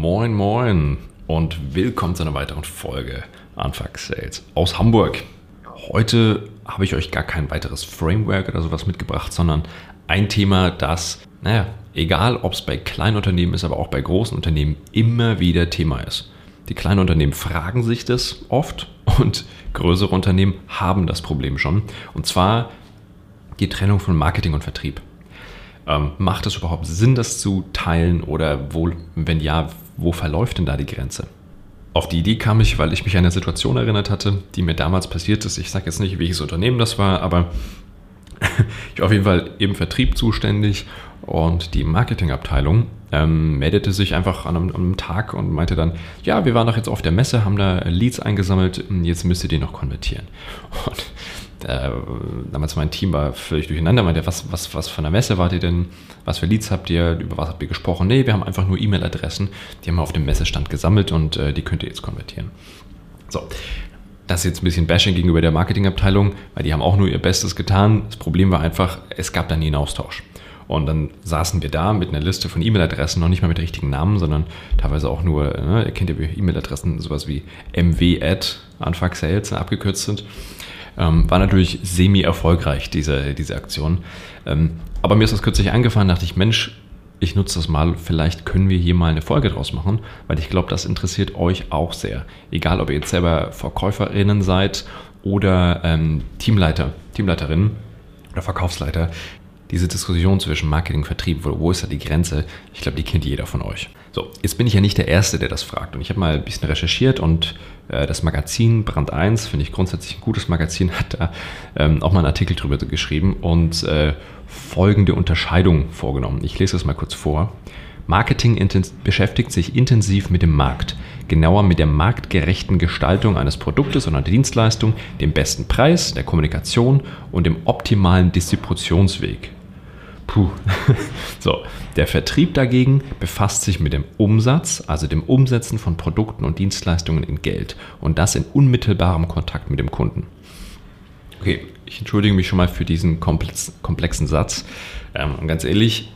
Moin, moin und willkommen zu einer weiteren Folge Anfuck Sales aus Hamburg. Heute habe ich euch gar kein weiteres Framework oder sowas mitgebracht, sondern ein Thema, das, naja, egal ob es bei kleinen Unternehmen ist, aber auch bei großen Unternehmen immer wieder Thema ist. Die kleinen Unternehmen fragen sich das oft und größere Unternehmen haben das Problem schon. Und zwar die Trennung von Marketing und Vertrieb. Ähm, macht es überhaupt Sinn, das zu teilen oder wo, wenn ja, wo verläuft denn da die Grenze? Auf die Idee kam ich, weil ich mich an eine Situation erinnert hatte, die mir damals passiert ist. Ich sage jetzt nicht, welches Unternehmen das war, aber ich war auf jeden Fall im Vertrieb zuständig und die Marketingabteilung ähm, meldete sich einfach an einem, an einem, Tag und meinte dann, ja, wir waren doch jetzt auf der Messe, haben da Leads eingesammelt, jetzt müsst ihr die noch konvertieren. Und äh, damals mein Team war völlig durcheinander, meinte, was, was, was von der Messe wart ihr denn? Was für Leads habt ihr? Über was habt ihr gesprochen? Nee, wir haben einfach nur E-Mail-Adressen, die haben wir auf dem Messestand gesammelt und äh, die könnt ihr jetzt konvertieren. So, das ist jetzt ein bisschen Bashing gegenüber der Marketingabteilung, weil die haben auch nur ihr Bestes getan. Das Problem war einfach, es gab da nie einen Austausch. Und dann saßen wir da mit einer Liste von E-Mail-Adressen, noch nicht mal mit richtigen Namen, sondern teilweise auch nur, ne, ihr kennt ja E-Mail-Adressen, sowas wie mw at Anfang Sales abgekürzt sind. Ähm, war natürlich semi-erfolgreich, diese, diese Aktion. Ähm, aber mir ist das kürzlich eingefallen, dachte ich, Mensch, ich nutze das mal, vielleicht können wir hier mal eine Folge draus machen, weil ich glaube, das interessiert euch auch sehr. Egal, ob ihr jetzt selber VerkäuferInnen seid oder ähm, Teamleiter, Teamleiterinnen oder Verkaufsleiter. Diese Diskussion zwischen Marketing und Vertrieb, wo, wo ist da die Grenze? Ich glaube, die kennt jeder von euch. So, jetzt bin ich ja nicht der Erste, der das fragt. Und ich habe mal ein bisschen recherchiert und äh, das Magazin Brand 1, finde ich grundsätzlich ein gutes Magazin, hat da ähm, auch mal einen Artikel drüber geschrieben und äh, folgende Unterscheidung vorgenommen. Ich lese das mal kurz vor. Marketing beschäftigt sich intensiv mit dem Markt, genauer mit der marktgerechten Gestaltung eines Produktes oder Dienstleistung, dem besten Preis, der Kommunikation und dem optimalen Distributionsweg. Puh. So, der Vertrieb dagegen befasst sich mit dem Umsatz, also dem Umsetzen von Produkten und Dienstleistungen in Geld und das in unmittelbarem Kontakt mit dem Kunden. Okay, ich entschuldige mich schon mal für diesen komplex, komplexen Satz. Ähm, ganz ehrlich,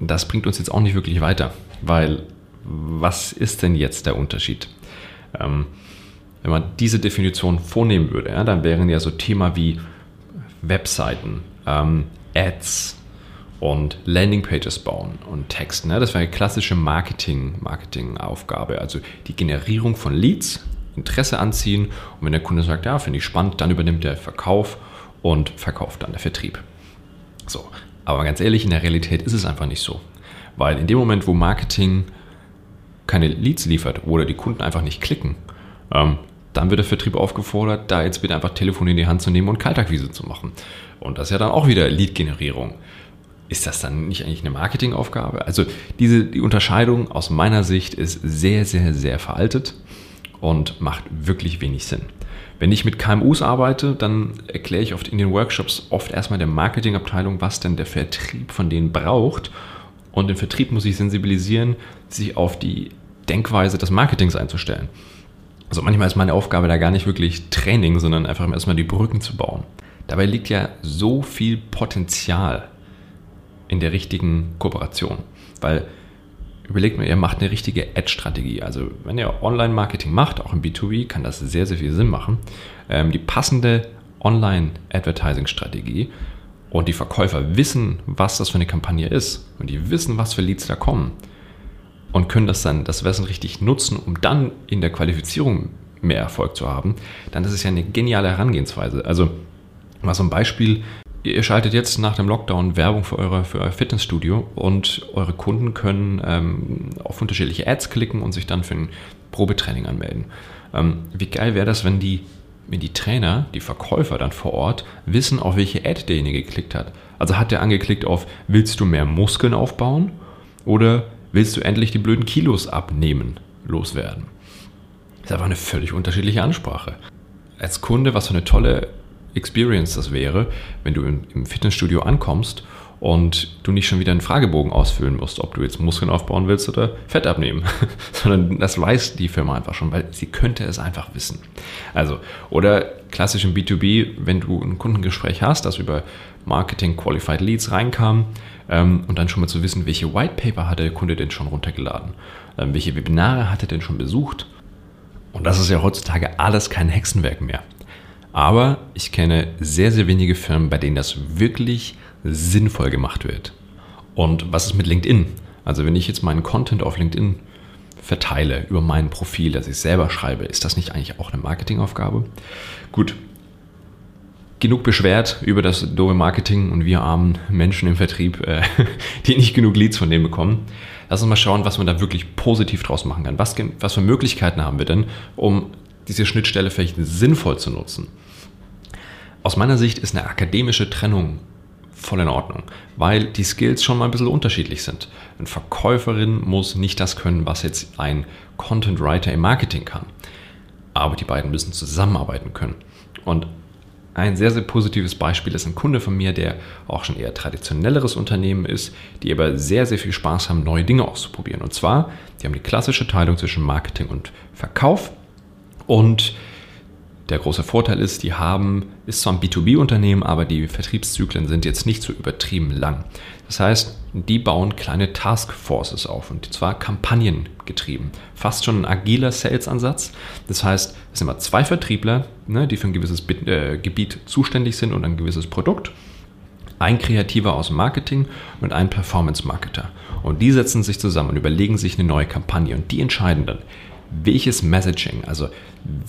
das bringt uns jetzt auch nicht wirklich weiter, weil was ist denn jetzt der Unterschied? Ähm, wenn man diese Definition vornehmen würde, ja, dann wären ja so Thema wie Webseiten, ähm, Ads, und Landingpages bauen und Texten. Ne? Das wäre eine klassische Marketing, Marketing-Aufgabe. Also die Generierung von Leads, Interesse anziehen und wenn der Kunde sagt, ja, finde ich spannend, dann übernimmt der Verkauf und verkauft dann der Vertrieb. So, aber ganz ehrlich, in der Realität ist es einfach nicht so. Weil in dem Moment, wo Marketing keine Leads liefert oder die Kunden einfach nicht klicken, ähm, dann wird der Vertrieb aufgefordert, da jetzt bitte einfach Telefon in die Hand zu nehmen und Kaltakquise zu machen. Und das ist ja dann auch wieder Lead-Generierung ist das dann nicht eigentlich eine Marketingaufgabe? Also diese die Unterscheidung aus meiner Sicht ist sehr, sehr, sehr veraltet und macht wirklich wenig Sinn. Wenn ich mit KMUs arbeite, dann erkläre ich oft in den Workshops oft erstmal der Marketingabteilung, was denn der Vertrieb von denen braucht. Und den Vertrieb muss ich sensibilisieren, sich auf die Denkweise des Marketings einzustellen. Also manchmal ist meine Aufgabe da gar nicht wirklich Training, sondern einfach erstmal die Brücken zu bauen. Dabei liegt ja so viel Potenzial in der richtigen Kooperation. Weil überlegt mal, ihr macht eine richtige Ad-Strategie. Also wenn ihr Online-Marketing macht, auch im B2B, kann das sehr, sehr viel Sinn machen. Ähm, die passende Online-Advertising-Strategie und die Verkäufer wissen, was das für eine Kampagne ist und die wissen, was für Leads da kommen und können das dann, das Wissen richtig nutzen, um dann in der Qualifizierung mehr Erfolg zu haben, dann ist es ja eine geniale Herangehensweise. Also mal so ein Beispiel, Ihr schaltet jetzt nach dem Lockdown Werbung für, eure, für euer Fitnessstudio und eure Kunden können ähm, auf unterschiedliche Ads klicken und sich dann für ein Probetraining anmelden. Ähm, wie geil wäre das, wenn die, wenn die Trainer, die Verkäufer dann vor Ort wissen, auf welche Ad derjenige geklickt hat? Also hat der angeklickt auf, willst du mehr Muskeln aufbauen oder willst du endlich die blöden Kilos abnehmen, loswerden? Das ist einfach eine völlig unterschiedliche Ansprache. Als Kunde, was für eine tolle Experience das wäre, wenn du im Fitnessstudio ankommst und du nicht schon wieder einen Fragebogen ausfüllen musst, ob du jetzt Muskeln aufbauen willst oder Fett abnehmen, sondern das weiß die Firma einfach schon, weil sie könnte es einfach wissen. Also, oder klassisch im B2B, wenn du ein Kundengespräch hast, das über Marketing Qualified Leads reinkam, ähm, und dann schon mal zu wissen, welche White Paper hat der Kunde denn schon runtergeladen, ähm, welche Webinare hat er denn schon besucht. Und das ist ja heutzutage alles kein Hexenwerk mehr. Aber ich kenne sehr, sehr wenige Firmen, bei denen das wirklich sinnvoll gemacht wird. Und was ist mit LinkedIn? Also wenn ich jetzt meinen Content auf LinkedIn verteile über mein Profil, das ich selber schreibe, ist das nicht eigentlich auch eine Marketingaufgabe? Gut, genug beschwert über das doofe Marketing und wir armen Menschen im Vertrieb, äh, die nicht genug Leads von denen bekommen. Lass uns mal schauen, was man da wirklich positiv draus machen kann. Was, was für Möglichkeiten haben wir denn, um diese Schnittstelle vielleicht sinnvoll zu nutzen? Aus meiner Sicht ist eine akademische Trennung voll in Ordnung, weil die Skills schon mal ein bisschen unterschiedlich sind. Eine Verkäuferin muss nicht das können, was jetzt ein Content Writer im Marketing kann. Aber die beiden müssen zusammenarbeiten können. Und ein sehr, sehr positives Beispiel ist ein Kunde von mir, der auch schon eher traditionelleres Unternehmen ist, die aber sehr, sehr viel Spaß haben, neue Dinge auszuprobieren. Und zwar, die haben die klassische Teilung zwischen Marketing und Verkauf und der große Vorteil ist, die haben, ist zwar ein B2B-Unternehmen, aber die Vertriebszyklen sind jetzt nicht so übertrieben lang. Das heißt, die bauen kleine Taskforces auf und zwar kampagnengetrieben. Fast schon ein agiler Sales-Ansatz. Das heißt, es sind immer zwei Vertriebler, ne, die für ein gewisses äh, Gebiet zuständig sind und ein gewisses Produkt. Ein Kreativer aus Marketing und ein Performance-Marketer. Und die setzen sich zusammen und überlegen sich eine neue Kampagne und die entscheiden dann, welches Messaging, also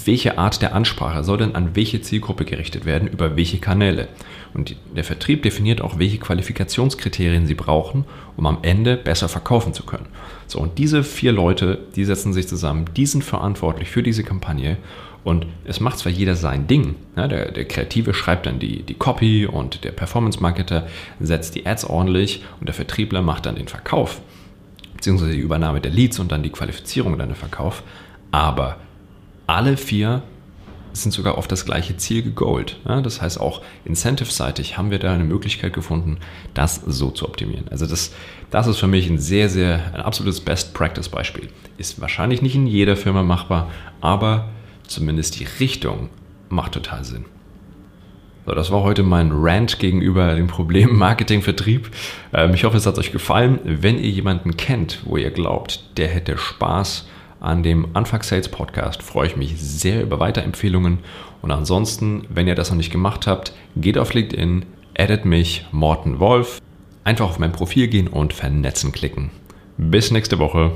welche Art der Ansprache soll denn an welche Zielgruppe gerichtet werden, über welche Kanäle. Und der Vertrieb definiert auch, welche Qualifikationskriterien sie brauchen, um am Ende besser verkaufen zu können. So, und diese vier Leute, die setzen sich zusammen, die sind verantwortlich für diese Kampagne und es macht zwar jeder sein Ding. Ja, der, der, Kreative schreibt dann die, die Copy und der Performance-Marketer setzt die Ads ordentlich und der Vertriebler macht dann den Verkauf beziehungsweise die Übernahme der Leads und dann die Qualifizierung und dann der Verkauf. Aber alle vier sind sogar auf das gleiche Ziel gegolt. Ja, das heißt, auch incentive-seitig haben wir da eine Möglichkeit gefunden, das so zu optimieren. Also das, das ist für mich ein sehr, sehr, ein absolutes Best-Practice-Beispiel. Ist wahrscheinlich nicht in jeder Firma machbar, aber zumindest die Richtung macht total Sinn. So, das war heute mein Rant gegenüber dem Problem Marketing-Vertrieb. Ähm, ich hoffe, es hat euch gefallen. Wenn ihr jemanden kennt, wo ihr glaubt, der hätte Spaß an dem Anfang Sales Podcast, freue ich mich sehr über Weiterempfehlungen. Und ansonsten, wenn ihr das noch nicht gemacht habt, geht auf LinkedIn, addet mich, Morten Wolf. Einfach auf mein Profil gehen und vernetzen klicken. Bis nächste Woche.